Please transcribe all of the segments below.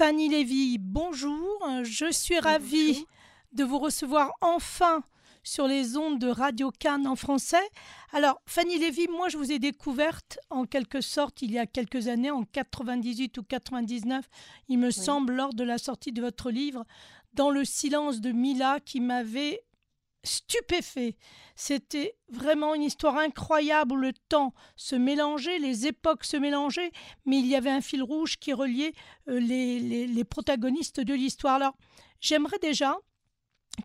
Fanny Lévy, bonjour. Je suis ravie de vous recevoir enfin sur les ondes de Radio Cannes en français. Alors, Fanny Lévy, moi, je vous ai découverte en quelque sorte il y a quelques années, en 98 ou 99, il me semble, lors de la sortie de votre livre, Dans le silence de Mila, qui m'avait stupéfait. C'était vraiment une histoire incroyable où le temps se mélangeait, les époques se mélangeaient, mais il y avait un fil rouge qui reliait euh, les, les, protagonistes de l'histoire. Alors, j'aimerais déjà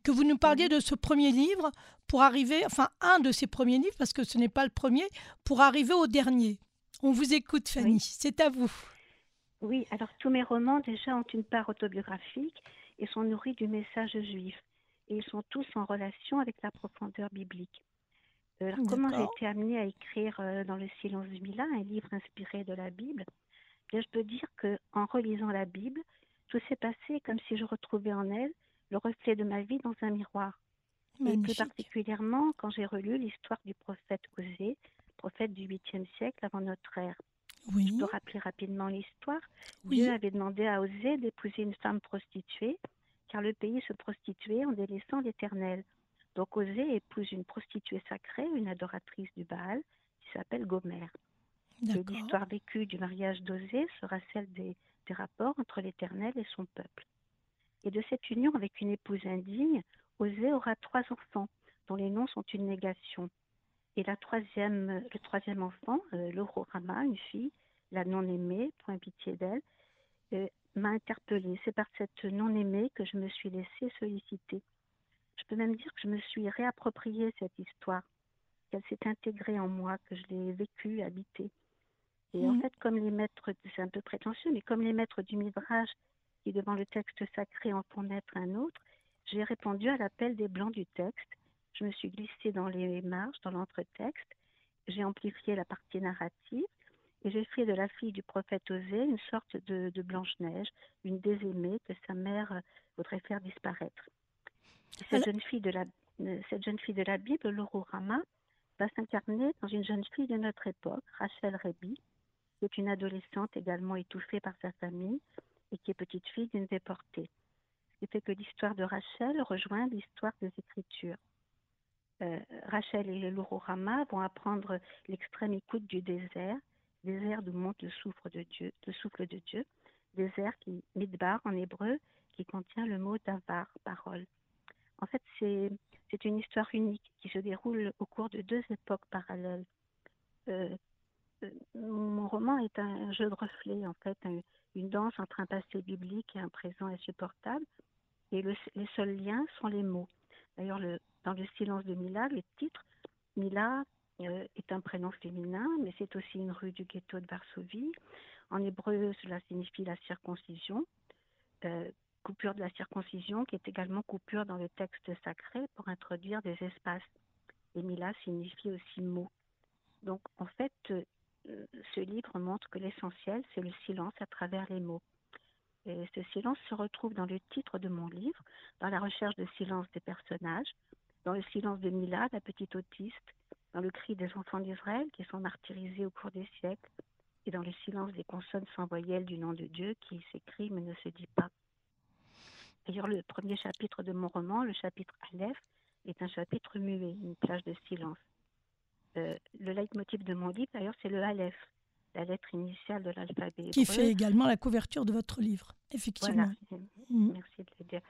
que vous nous parliez de ce premier livre pour arriver, enfin un de ces premiers livres, parce que ce n'est pas le premier, pour arriver au dernier. On vous écoute, Fanny, c'est à vous. Oui, alors tous mes romans déjà ont une part autobiographique et sont nourris du message juif et ils sont tous en relation avec la profondeur biblique. Euh, comment j'ai été amenée à écrire euh, dans le silence du Mila, un livre inspiré de la Bible? Bien, je peux dire que en relisant la Bible, tout s'est passé comme si je retrouvais en elle le reflet de ma vie dans un miroir. Et plus particulièrement quand j'ai relu l'histoire du prophète Osée, prophète du 8e siècle avant notre ère. Oui. Je peux rappeler rapidement l'histoire. Dieu avait demandé à Osée d'épouser une femme prostituée car le pays se prostituait en délaissant l'Éternel. Donc Osée épouse une prostituée sacrée, une adoratrice du Baal, qui s'appelle Gomère. l'histoire vécue du mariage d'Osée sera celle des, rapports entre l'Éternel et son peuple. Et de cette union avec une épouse indigne, Osée aura trois enfants, dont les noms sont une négation. Et la troisième, le troisième enfant, euh, Rama, une fille, la non-aimée, point pitié d'elle, euh, m'a interpellée. C'est par cette non-aimée que je me suis laissée solliciter. Je peux même dire que je me suis réappropriée cette histoire, qu'elle s'est intégrée en moi, que je l'ai vécue, habitée. Et en mhm. fait, comme les maîtres, c'est un peu prétentieux, mais comme les maîtres du Midrash qui, devant le texte sacré, en font naître un autre, j'ai répondu à l'appel des blancs du texte. Je me suis glissée dans les marges, dans l'entretexte. J'ai amplifié la partie narrative et j'ai fait de la fille du prophète Osée une sorte de, Blanche-Neige, une désaimée que sa mère voudrait faire disparaître. Cette, jeune fille de la, euh, cette jeune fille de la Bible, Rama, va s'incarner dans une jeune fille de notre époque, Rachel Rebi, qui est une adolescente également étouffée par sa famille et qui est petite fille d'une déportée. Ce qui fait que l'histoire de Rachel rejoint l'histoire des Écritures. Euh, Rachel et Rama vont apprendre l'extrême écoute du désert désert d'où monte le souffle de Dieu, le souffle de Dieu, désert qui, midbar en hébreu, qui contient le mot davar, parole. En fait, c'est, c'est une histoire unique qui se déroule au cours de deux époques parallèles. Euh, euh, mon roman est un jeu de reflets, en fait, une danse entre un passé biblique et un présent insupportable. Et les seuls liens sont les mots. D'ailleurs, le, dans le silence de Mila, le titre, Mila est un prénom féminin, mais c'est aussi une rue du ghetto de Varsovie. En hébreu, cela signifie la circoncision, euh, coupure de la circoncision, qui est également coupure dans le texte sacré pour introduire des espaces. Et Mila signifie aussi mot. Donc, en fait, euh, ce livre montre que l'essentiel, c'est le silence à travers les mots. Et ce silence se retrouve dans le titre de mon livre, dans la recherche de silence des personnages, dans le silence de Mila, la petite autiste, dans le cri des enfants d'Israël qui sont martyrisés au cours des siècles, et dans le silence des consonnes sans voyelles du nom de Dieu qui s'écrit mais ne se dit pas. D'ailleurs, le premier chapitre de mon roman, le chapitre Aleph, est un chapitre muet, une plage de silence. Euh, le leitmotiv de mon livre, d'ailleurs, c'est le Aleph, la lettre initiale de l'alphabet. Qui fait également la couverture de votre livre, effectivement. Mm. Merci de le dire.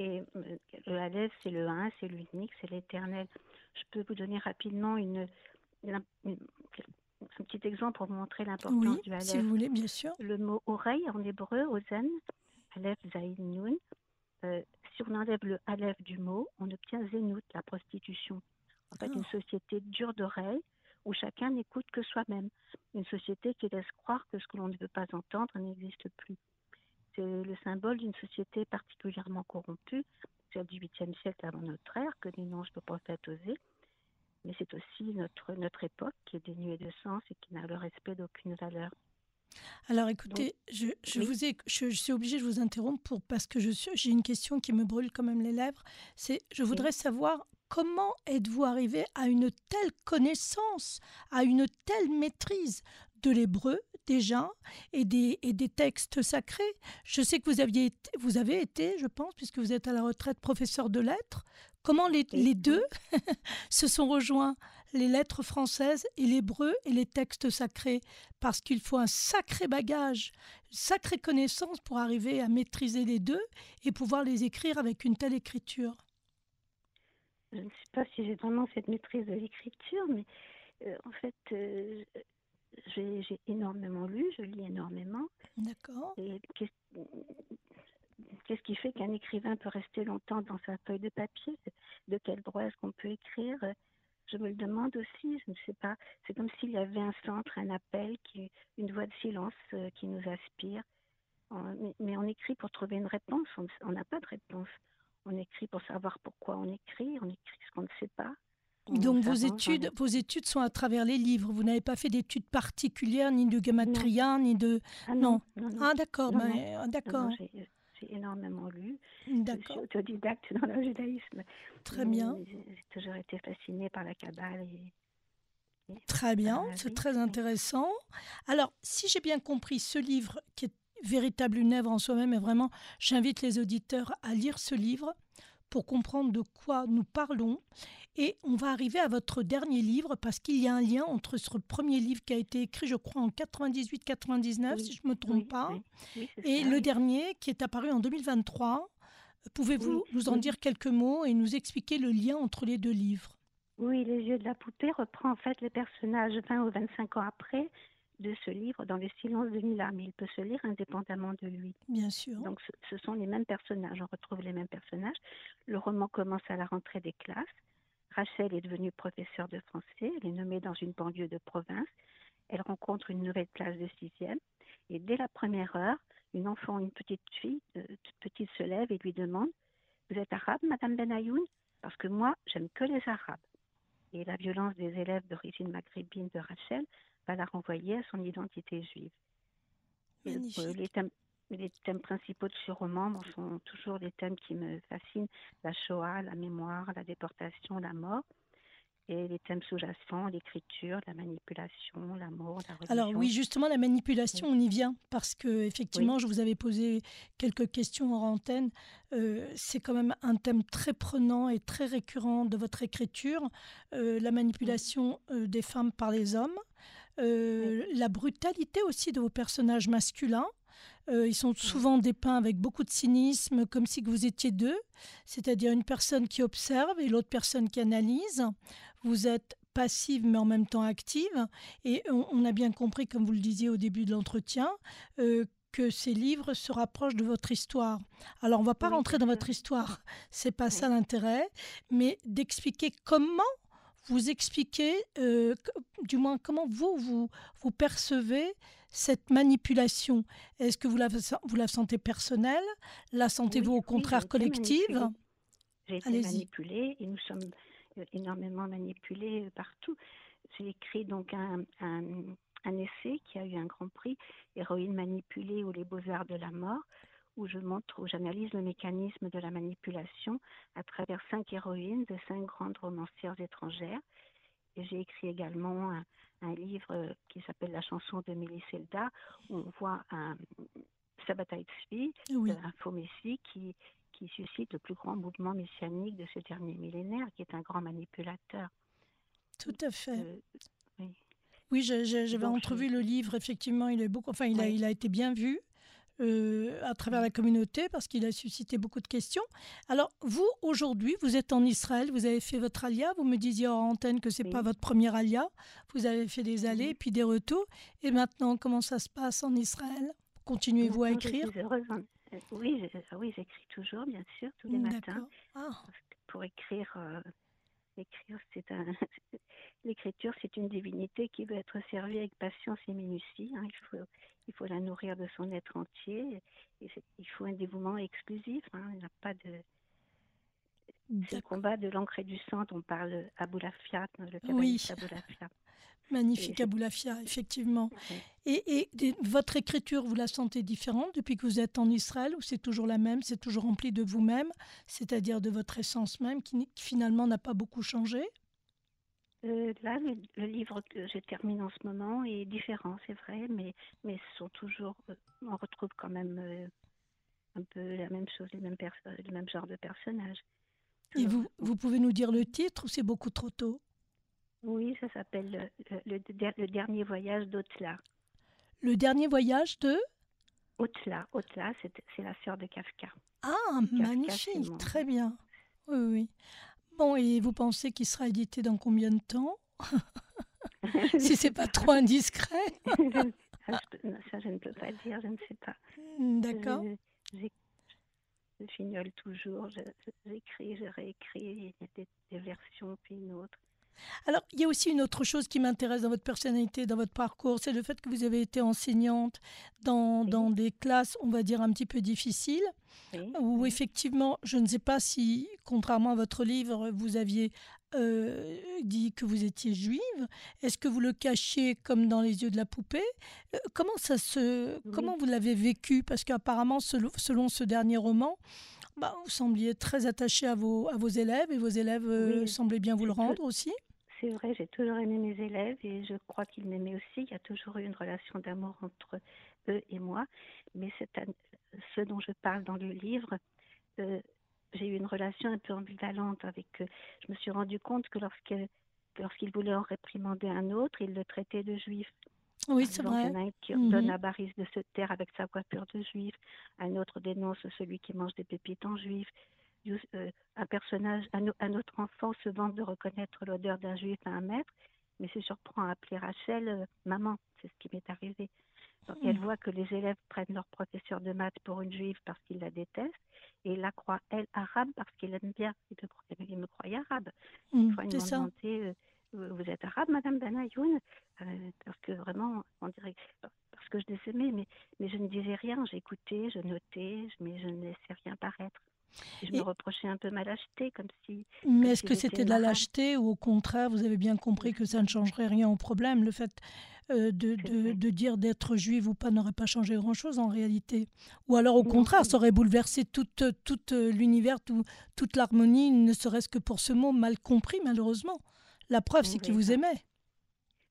Et euh, le Aleph, c'est le 1, c'est l'unique, c'est l'éternel. Je peux vous donner rapidement une, un petit exemple pour vous montrer l'importance du Aleph. Si vous voulez, bien sûr. Le mot oreille en hébreu, ozen, Aleph, Zaïd, Nun. Euh, si on enlève le Aleph du mot, on obtient Zenout, la prostitution. En fait, une ah. société dure d'oreille où chacun n'écoute que soi-même. Une société qui laisse croire que ce que l'on ne veut pas entendre n'existe plus. Le symbole d'une société particulièrement corrompue, celle du 8e siècle avant notre ère, que dénonce le prophète Osée. Mais c'est aussi notre, notre époque qui est dénuée de sens et qui n'a le respect d'aucune valeur. Alors écoutez, je, je vous ai, je, suis obligée de vous interrompre pour, parce que j'ai une question qui me brûle quand même les lèvres. C'est, je voudrais savoir comment êtes-vous arrivé à une telle connaissance, à une telle maîtrise de l'hébreu, déjà et des, et des textes sacrés. Je sais que vous, aviez, vous avez été, je pense, puisque vous êtes à la retraite, professeur de lettres. Comment les, les deux se sont rejoints, les lettres françaises et l'hébreu et les textes sacrés? Parce qu'il faut un sacré bagage, une sacrée connaissance pour arriver à maîtriser les deux et pouvoir les écrire avec une telle écriture. Je ne sais pas si j'ai vraiment cette maîtrise de l'écriture, mais euh, en fait, euh, j'ai énormément lu, je lis énormément. D'accord. Et qu'est-ce qui fait qu'un écrivain peut rester longtemps dans sa feuille de papier? De quel droit est-ce qu'on peut écrire? Je me le demande aussi, je ne sais pas. C'est comme s'il y avait un centre, un appel, qui, une voix de silence euh, qui nous aspire. mais, on écrit pour trouver une réponse, on n'a pas de réponse. On écrit pour savoir pourquoi on écrit, on écrit ce qu'on ne sait pas. Donc vos études, vos études sont à travers les livres. Vous n'avez pas fait d'études particulières, ni de gematria, ni de. Ah non. Ah d'accord, d'accord. J'ai énormément lu. Je suis autodidacte dans le judaïsme. Très bien. J'ai toujours été fascinée par la Kabbale. très bien, c'est très intéressant. Alors, si j'ai bien compris, ce livre qui est véritable une œuvre en soi-même, et vraiment, j'invite les auditeurs à lire ce livre pour comprendre de quoi nous parlons. Et on va arriver à votre dernier livre parce qu'il y a un lien entre ce premier livre qui a été écrit, je crois, en 98-99, si je ne me trompe pas, et le dernier qui est apparu en 2023. Pouvez-vous nous en dire quelques mots et nous expliquer le lien entre les deux livres? Oui, Les yeux de la poupée reprend en fait les personnages 20 ou 25 ans après de ce livre dans le silence de Mila, mais il peut se lire indépendamment de lui. Bien sûr. Donc ce, sont les mêmes personnages, on retrouve les mêmes personnages. Le roman commence à la rentrée des classes. Rachel est devenue professeure de français, elle est nommée dans une banlieue de province. Elle rencontre une nouvelle classe de sixième. Et dès la première heure, une enfant, une petite fille, euh, toute petite, se lève et lui demande Vous êtes arabe, Madame Benayoun Parce que moi, j'aime que les arabes. Et la violence des élèves d'origine maghrébine de Rachel va la renvoyer à son identité juive. les, thèmes, les, thèmes, principaux de ce roman sont toujours les thèmes qui me fascinent la Shoah, la mémoire, la déportation, la mort. Et les thèmes sous-jacents, l'écriture, la manipulation, l'amour, la religion. Alors oui, justement, la manipulation, on y vient parce que effectivement, je vous avais posé quelques questions en antenne. Euh, c'est quand même un thème très prenant et très récurrent de votre écriture, euh, la manipulation euh, des femmes par les hommes. Euh, la brutalité aussi de vos personnages masculins. Euh, ils sont souvent dépeints avec beaucoup de cynisme, comme si vous étiez deux, c'est-à-dire une personne qui observe et l'autre personne qui analyse. Vous êtes passive mais en même temps active. Et on, a bien compris, comme vous le disiez au début de l'entretien, euh, que ces livres se rapprochent de votre histoire. Alors, on ne va pas rentrer dans votre histoire, c'est pas ça l'intérêt, mais d'expliquer comment vous expliquer, euh, du moins comment vous, vous, vous percevez cette manipulation. Est-ce que vous la, vous la sentez personnelle? La sentez-vous au contraire collective? J'ai été manipulée et nous sommes euh, énormément manipulés euh, partout. J'ai écrit donc un, un, un, essai qui a eu un grand prix, Héroïne manipulée ou les beaux-arts de la mort, où je montre, où j'analyse le mécanisme de la manipulation à travers cinq héroïnes de cinq grandes romancières étrangères. Et j'ai écrit également un, livre qui s'appelle La chanson de Mélisselda, où on voit un Sabbatai Tzvi, un faux messie qui, qui suscite le plus grand mouvement messianique de ce dernier millénaire, qui est un grand manipulateur. Tout à fait. Euh, oui. Oui, j'avais entrevu le livre, effectivement, il est beaucoup, enfin, il, a, il a été bien vu. Euh, à travers la communauté parce qu'il a suscité beaucoup de questions. Alors, vous, aujourd'hui, vous êtes en Israël, vous avez fait votre alia, vous me disiez en antenne que ce n'est pas votre premier alia, vous avez fait des allées, puis des retours. Et maintenant, comment ça se passe en Israël? Continuez-vous à écrire? euh, Oui, oui j'écris toujours, bien sûr, tous les matins. Ah. Pour écrire, euh, l'écriture, c'est une divinité qui veut être servie avec patience et minutie. Hein. Il faut la nourrir de son être entier. Il faut un dévouement exclusif. Hein. Il n'y a pas de. Le combat de l'encre et du sang dont parle Aboulafia, le oui. Magnifique Aboulafia, effectivement. Et, et, votre écriture, vous la sentez différente depuis que vous êtes en Israël ou c'est toujours la même, c'est toujours rempli de vous-même, c'est-à-dire de votre essence même qui, qui finalement n'a pas beaucoup changé? Euh, Là, le, livre que je termine en ce moment est différent, c'est vrai, mais, mais ce sont toujours. Euh, on retrouve quand même euh, un peu la même chose, les mêmes le même genre de personnages. Et vous, vous pouvez nous dire le titre ou c'est beaucoup trop tôt? Oui, ça s'appelle le, le, dernier voyage d'Otla. Le dernier voyage de? Otla. Otla, c'est la sœur de Kafka. Ah, magnifique, très bien. Oui, oui. Bon, et vous pensez qu'il sera édité dans combien de temps? Si c'est pas trop indiscret. ça, je ne peux pas dire, je ne sais pas. D'accord. Je, fignole toujours, j'écris, je, réécris, il y a des, des versions puis une autre. Alors, il y a aussi une autre chose qui m'intéresse dans votre personnalité, dans votre parcours, c'est le fait que vous avez été enseignante dans, dans des classes, on va dire, un petit peu difficiles, où effectivement, je ne sais pas si, contrairement à votre livre, vous aviez euh, dit que vous étiez juive. Est-ce que vous le cachiez comme dans les yeux de la poupée? Euh, Comment ça se, comment vous l'avez vécu? Parce qu'apparemment, selon, ce dernier roman, bah, vous sembliez très attaché à vos, à vos élèves et vos élèves euh, semblaient bien vous le rendre aussi. C'est vrai, j'ai toujours aimé mes élèves et je crois qu'ils m'aimaient aussi. Il y a toujours eu une relation d'amour entre eux et moi. Mais ce dont je parle dans le livre, euh, j'ai eu une relation un peu ambivalente avec eux. Je me suis rendu compte que lorsqu'ils voulaient en réprimander un autre, ils le traitaient de juif. Oui, c'est vrai. Il y en a un qui ordonne mhm. à Baris de se taire avec sa coiffure de juif. Un autre dénonce celui qui mange des pépites en juif. Euh, un personnage, un, autre enfant se vante de reconnaître l'odeur d'un juif à un maître, mais se surprend à appeler Rachel euh, maman. C'est ce qui m'est arrivé. Donc, elle voit que les élèves prennent leur professeur de maths pour une juive parce qu'ils la détestent, et la croit, elle, arabe parce qu'il aime bien. Il me, croyait arabe. Mmh, c'est ça. Euh, vous êtes arabe, Madame Benayoun Parce que vraiment, on dirait, parce que je les aimais, mais, mais je ne disais rien. J'écoutais, je notais, mais je ne laissais rien paraître je me reprochais un peu ma lâcheté, comme si. Mais est-ce que c'était de la lâcheté ou au contraire, vous avez bien compris que ça ne changerait rien au problème? Le fait euh, de, de, dire d'être juive ou pas n'aurait pas changé grand-chose en réalité. Ou alors au contraire, ça aurait bouleversé toute, toute l'univers, toute l'harmonie, ne serait-ce que pour ce mot mal compris, malheureusement. La preuve, c'est qu'il vous aimait.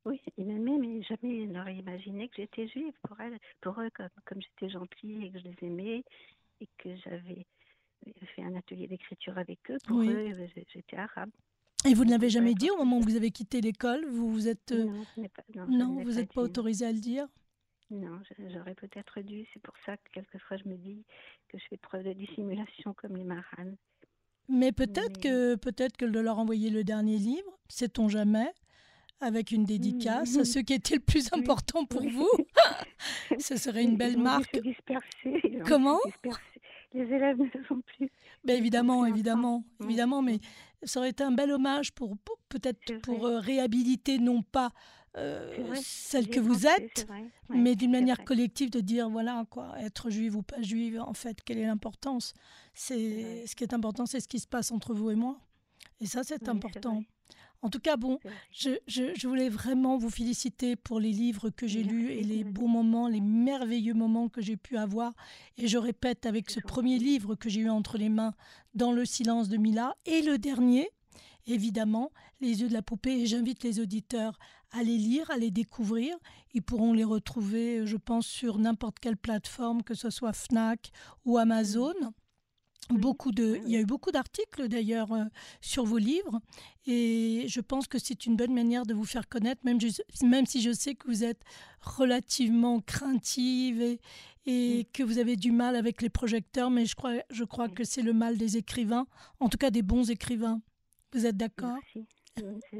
Oui, il m'aimait, mais jamais il n'aurait imaginé que j'étais juive pour elle, pour eux, comme, comme j'étais gentille et que je les aimais et que j'avais fait un atelier d'écriture avec eux. Pour eux, j'étais arabe. Et vous ne l'avez jamais dit au moment où vous avez quitté l'école Vous vous êtes euh, non, vous n'êtes pas, autorisé à le dire? Non, j'aurais peut-être dû. C'est pour ça que quelquefois je me dis que je fais preuve de dissimulation comme les maranes. Mais peut-être que peut-être que de leur envoyer le dernier livre, sait-on jamais, avec une dédicace à ce qui était le plus important pour vous? Ce serait une belle marque. Comment? Les élèves ne sont plus. Ben évidemment, évidemment, évidemment, mais ça aurait été un bel hommage pour, peut-être pour euh, réhabiliter non pas euh, celle que vous êtes, mais d'une manière collective de dire voilà quoi, être juive ou pas juive, en fait, quelle est l'importance. C'est ce qui est important, c'est ce qui se passe entre vous et moi, et ça c'est important. En tout cas, bon, je, je, voulais vraiment vous féliciter pour les livres que j'ai lus et les beaux moments, les merveilleux moments que j'ai pu avoir. Et je répète, avec ce premier livre que j'ai eu entre les mains, Dans le silence de Mila, et le dernier, évidemment, Les yeux de la poupée. Et j'invite les auditeurs à les lire, à les découvrir. Ils pourront les retrouver, je pense, sur n'importe quelle plateforme, que ce soit Fnac ou Amazon. Beaucoup de, il y a eu beaucoup d'articles d'ailleurs euh, sur vos livres. Et je pense que c'est une bonne manière de vous faire connaître, même, même si je sais que vous êtes relativement craintive et, et que vous avez du mal avec les projecteurs, mais je crois, je crois que c'est le mal des écrivains, en tout cas des bons écrivains. Vous êtes d'accord?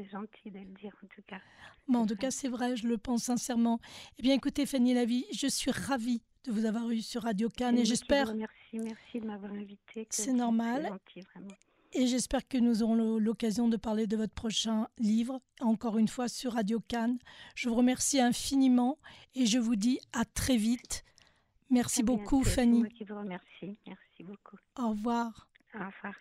C'est gentil de le dire en tout cas. Bon, en tout cas, c'est vrai, je le pense sincèrement. Eh bien, écoutez, Fanny Lavie, je suis ravie de vous avoir eu sur Radio Cannes et, j'espère. Merci, merci de m'avoir invité. C'est normal. Et j'espère que nous aurons l'occasion de parler de votre prochain livre, encore une fois sur Radio Cannes. Je vous remercie infiniment et je vous dis à très vite. Merci beaucoup, Fanny. Moi qui vous remercie. Merci beaucoup. Au revoir. Au revoir.